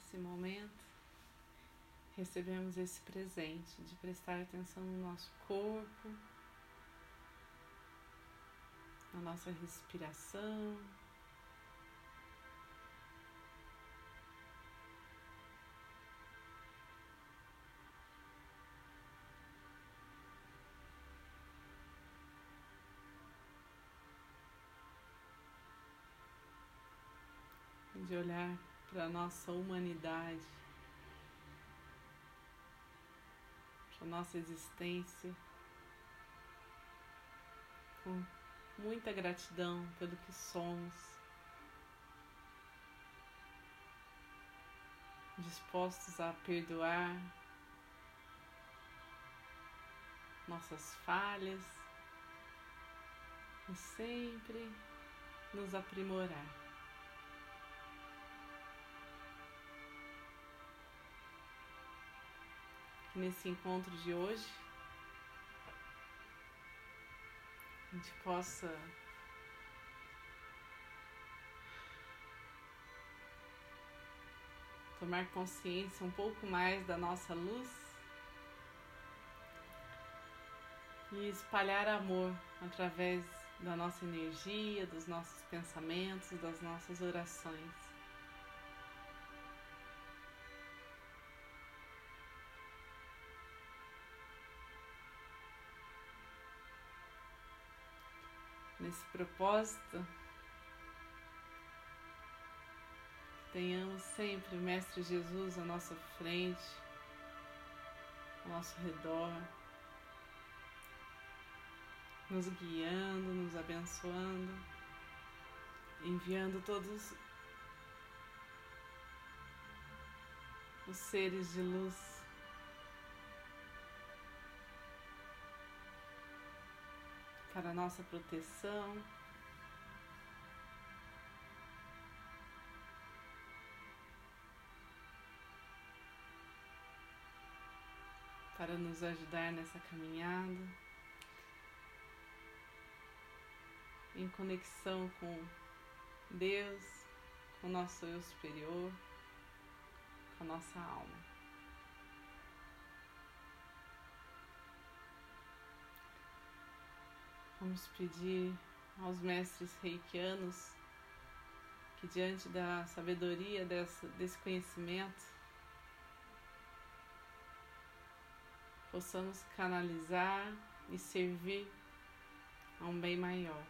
nesse momento, recebemos esse presente de prestar atenção no nosso corpo, na nossa respiração. De olhar para nossa humanidade, para nossa existência, com muita gratidão pelo que somos, dispostos a perdoar nossas falhas e sempre nos aprimorar. Nesse encontro de hoje a gente possa tomar consciência um pouco mais da nossa luz e espalhar amor através da nossa energia, dos nossos pensamentos, das nossas orações. Nesse propósito, tenhamos sempre o Mestre Jesus à nossa frente, ao nosso redor, nos guiando, nos abençoando, enviando todos os seres de luz para a nossa proteção. Para nos ajudar nessa caminhada, em conexão com Deus, com o nosso eu superior, com a nossa alma. Vamos pedir aos mestres reikianos que, diante da sabedoria dessa, desse conhecimento, possamos canalizar e servir a um bem maior.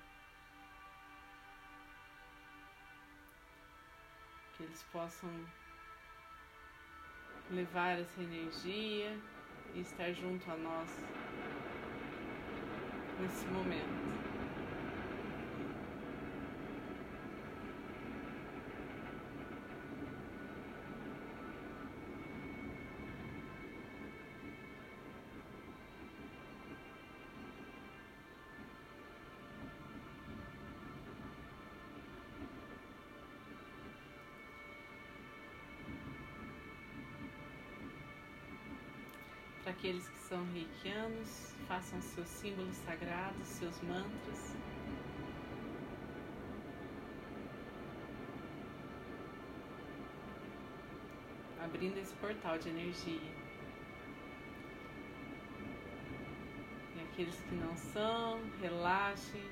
Que eles possam levar essa energia e estar junto a nós nesse momento. Para aqueles que são reikianos, façam seus símbolos sagrados, seus mantras. Abrindo esse portal de energia. E aqueles que não são, relaxem,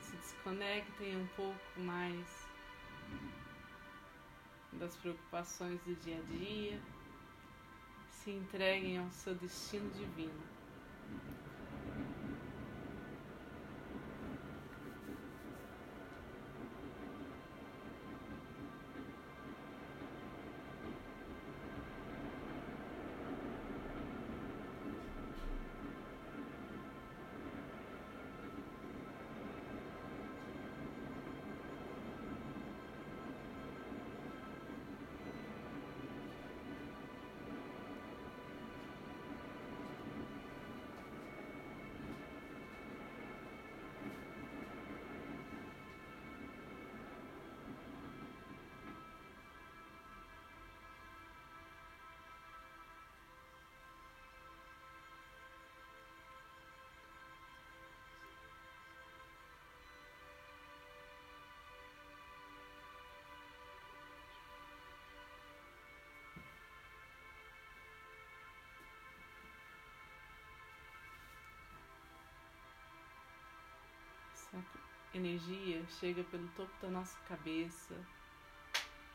se desconectem um pouco mais das preocupações do dia a dia se entreguem ao seu destino divino. Essa energia chega pelo topo da nossa cabeça,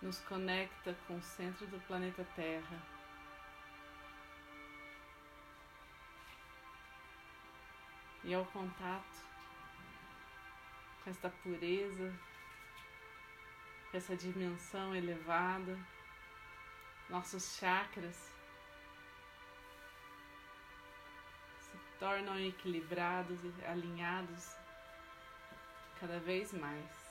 nos conecta com o centro do planeta Terra. E ao contato com esta pureza, com essa dimensão elevada, nossos chakras se tornam equilibrados e alinhados cada vez mais.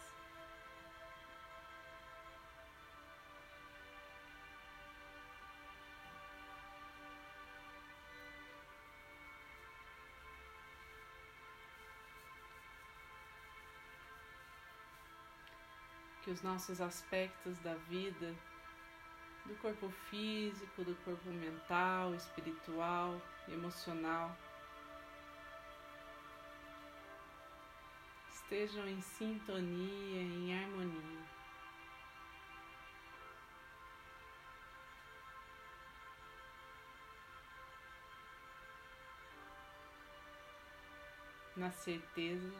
que os nossos aspectos da vida, do corpo físico, do corpo mental, espiritual, emocional, estejam em sintonia, em harmonia. Na certeza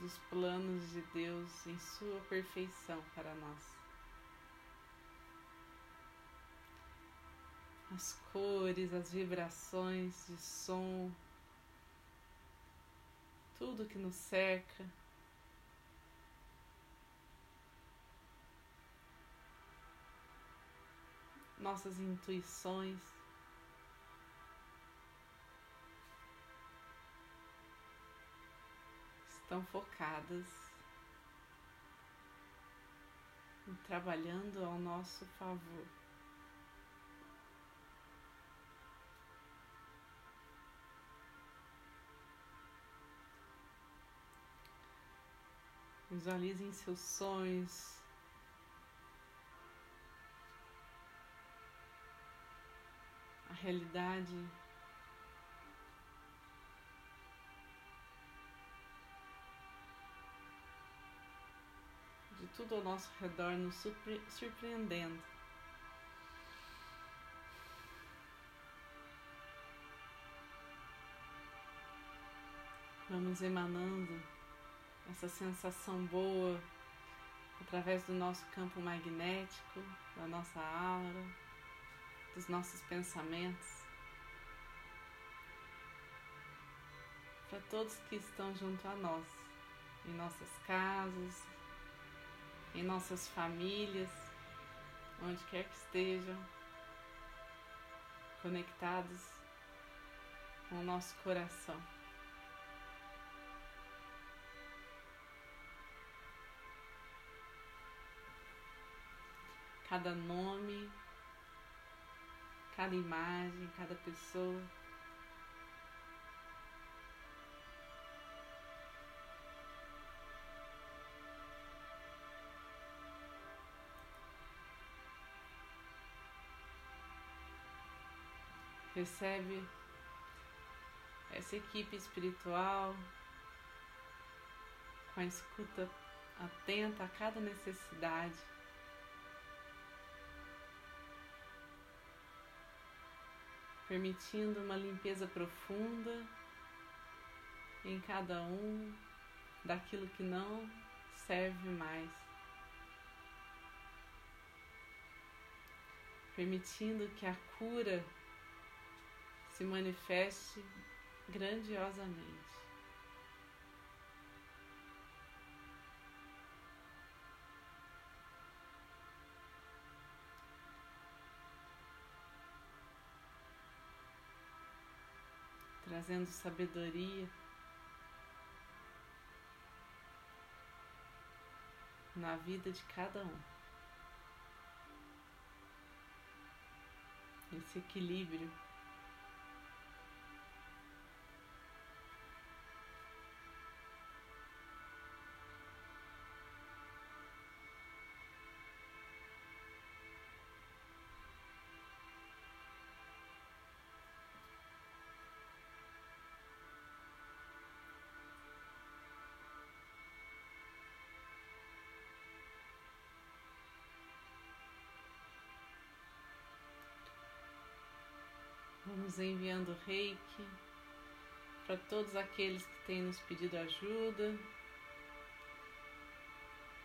dos planos de Deus em sua perfeição para nós. As cores, as vibrações de som, tudo que nos cerca. Nossas intuições. estão focadas trabalhando ao nosso favor. Visualizem seus sonhos. A realidade de tudo ao nosso redor nos surpre surpreendendo. Vamos emanando essa sensação boa através do nosso campo magnético, da nossa aura, dos nossos pensamentos. Para todos que estão junto a nós, em nossas casas, em nossas famílias, onde quer que estejam, conectados com o nosso coração. Cada nome, cada imagem, cada pessoa recebe essa equipe espiritual com a escuta atenta a cada necessidade. Permitindo uma limpeza profunda em cada um daquilo que não serve mais. Permitindo que a cura se manifeste grandiosamente. Trazendo sabedoria na vida de cada um. Esse equilíbrio Enviando reiki para todos aqueles que têm nos pedido ajuda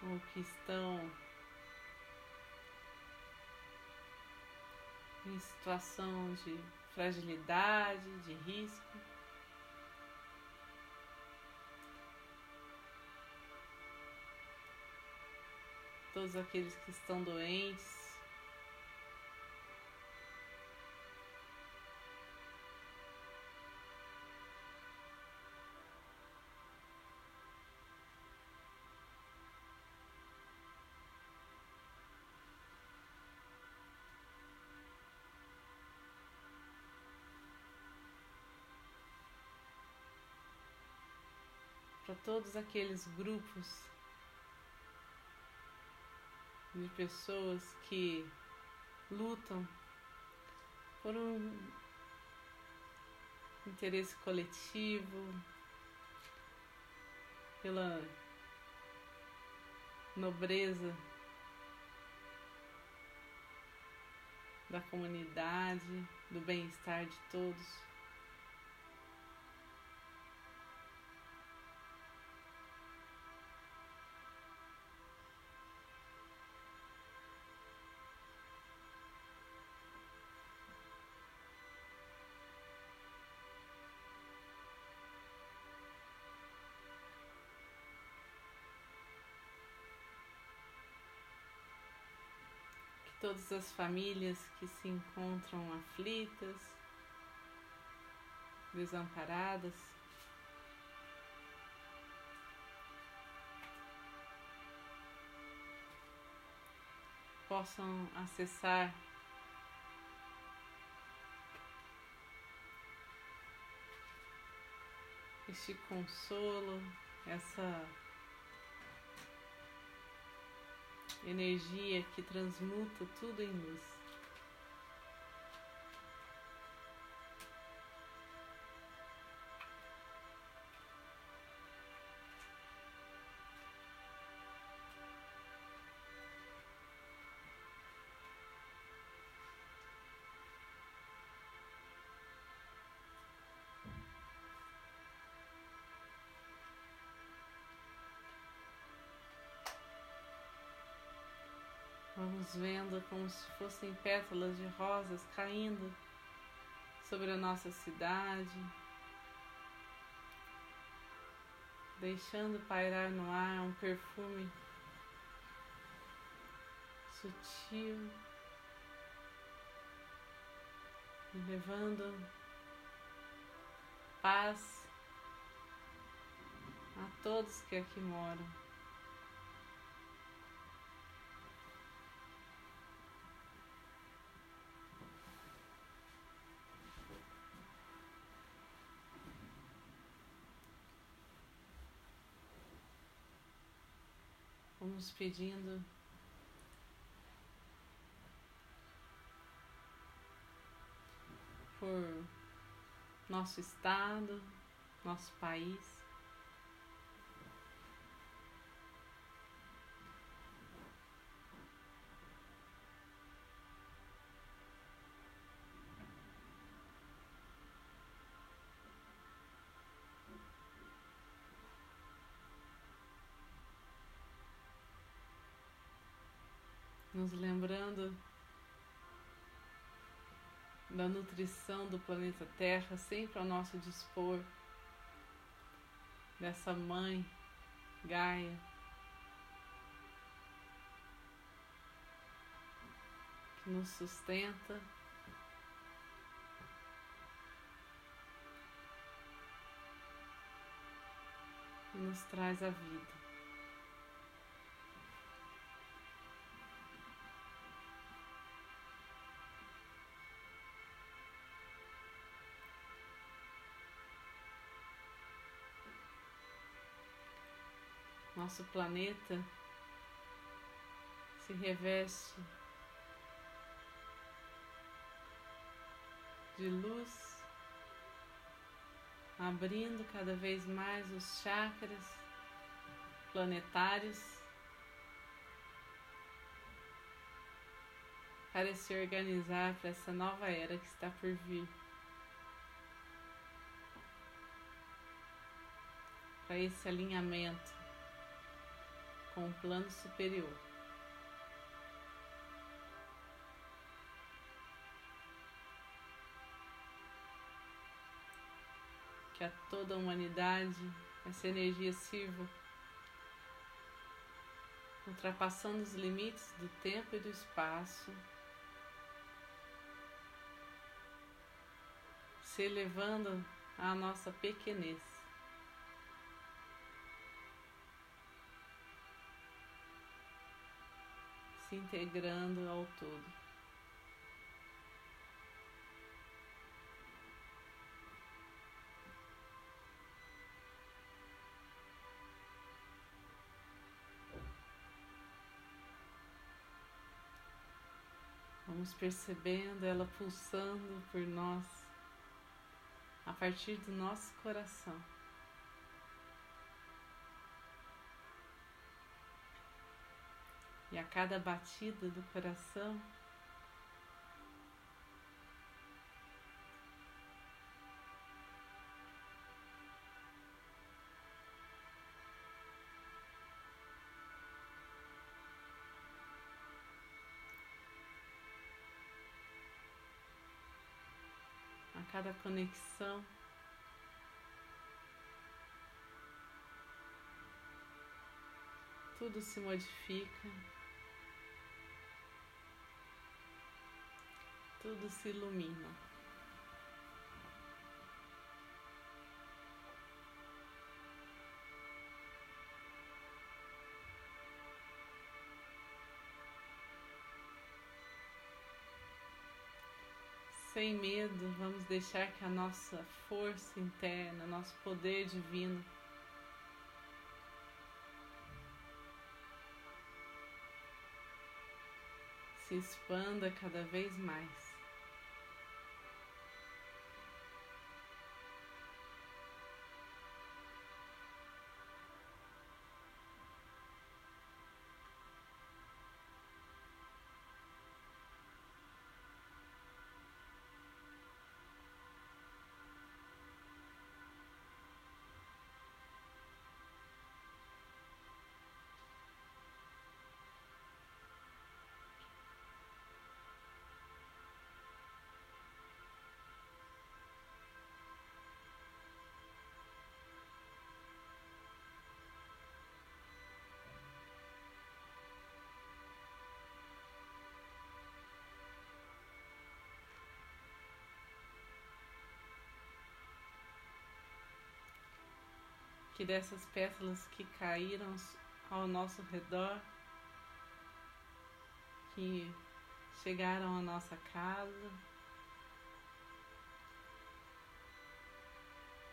ou que estão em situação de fragilidade, de risco. Todos aqueles que estão doentes. Para todos aqueles grupos de pessoas que lutam por um interesse coletivo, pela nobreza da comunidade, do bem-estar de todos. Todas as famílias que se encontram aflitas, desamparadas, possam acessar este consolo, essa energia que transmuta tudo em luz. Vamos vendo como se fossem pétalas de rosas caindo sobre a nossa cidade, deixando pairar no ar um perfume sutil, levando paz a todos que aqui moram. Vamos pedindo por nosso estado, nosso país. Nos lembrando da nutrição do planeta Terra sempre ao nosso dispor, dessa mãe Gaia. Que nos sustenta e nos traz a vida. Nosso planeta se reveste de luz, abrindo cada vez mais os chakras planetários para se organizar para essa nova era que está por vir. Para esse alinhamento com o plano superior. Que a toda a humanidade essa energia sirva ultrapassando os limites do tempo e do espaço, se elevando à nossa pequenez. Se integrando ao todo. Vamos percebendo ela pulsando por nós a partir do nosso coração. E a cada batida do coração, cada conexão. Tudo se modifica, tudo se ilumina. sem medo, vamos deixar que a nossa força interna, nosso poder divino se expanda cada vez mais. Que dessas pétalas que caíram ao nosso redor, que chegaram à nossa casa,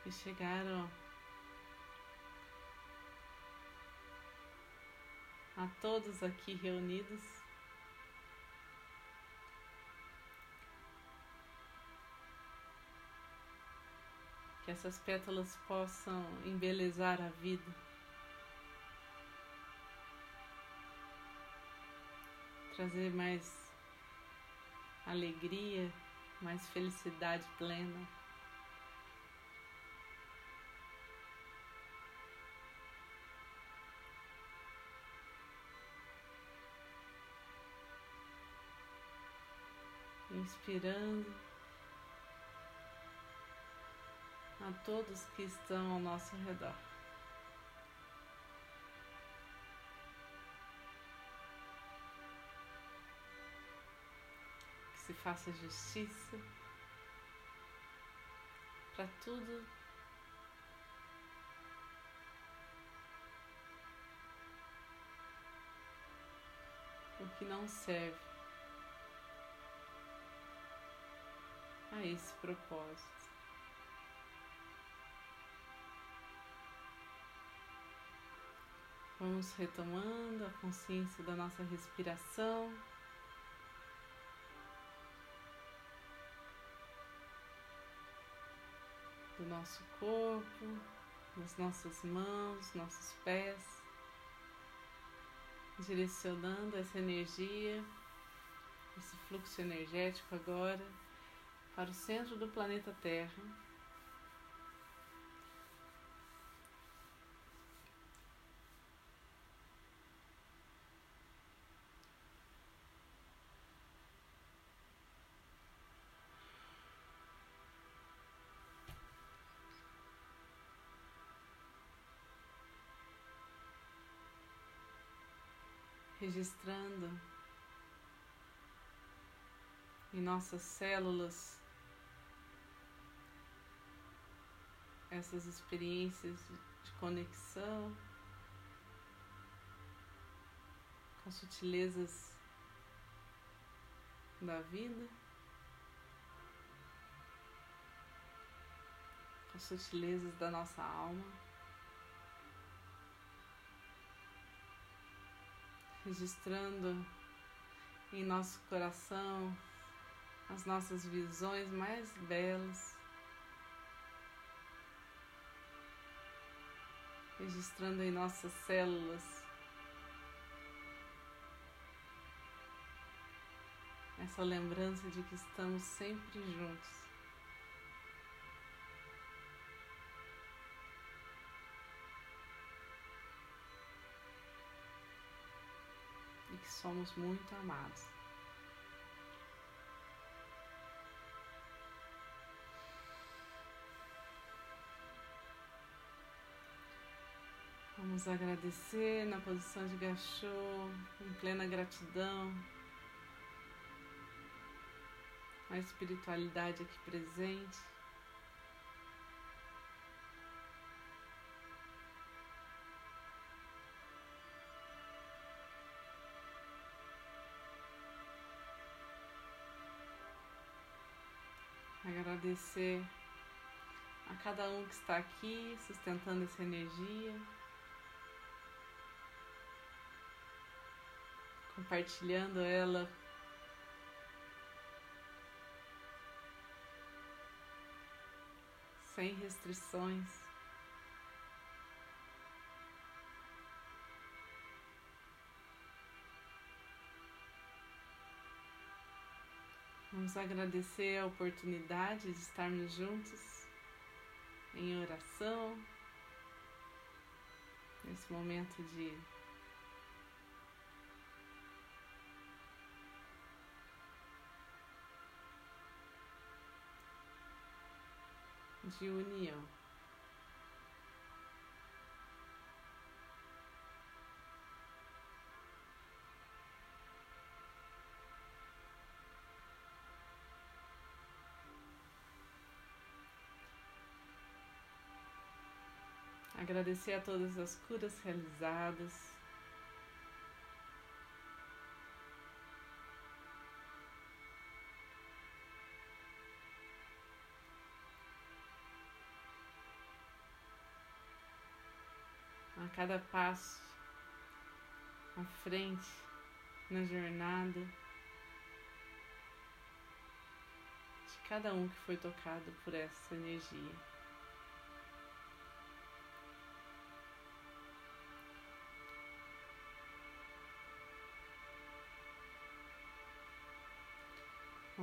que chegaram a todos aqui reunidos. Que essas pétalas possam embelezar a vida. Trazer mais alegria, mais felicidade plena. Inspirando. A todos que estão ao nosso redor. Que se faça justiça para tudo o que não serve a esse propósito. Vamos retomando a consciência da nossa respiração. Do nosso corpo, das nossas mãos, nossos pés, direcionando essa energia, esse fluxo energético agora para o centro do planeta Terra. Registrando em nossas células essas experiências de conexão com sutilezas da vida, com sutilezas da nossa alma. Registrando em nosso coração as nossas visões mais belas, registrando em nossas células essa lembrança de que estamos sempre juntos. Somos muito amados. Vamos agradecer na posição de gachô, em plena gratidão, a espiritualidade aqui presente. Agradecer a cada um que está aqui sustentando essa energia. compartilhando ela sem restrições. Vamos agradecer a oportunidade de estarmos juntos em oração, nesse momento de de união. Agradecer a todas as curas realizadas. a cada passo à frente na jornada de cada um que foi tocado por essa energia.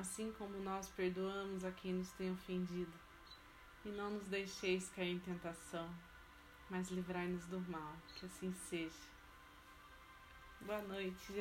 assim como nós perdoamos a quem nos tem ofendido, e não nos deixeis cair em tentação, mas livrai-nos do mal, que assim seja. Boa noite, gente.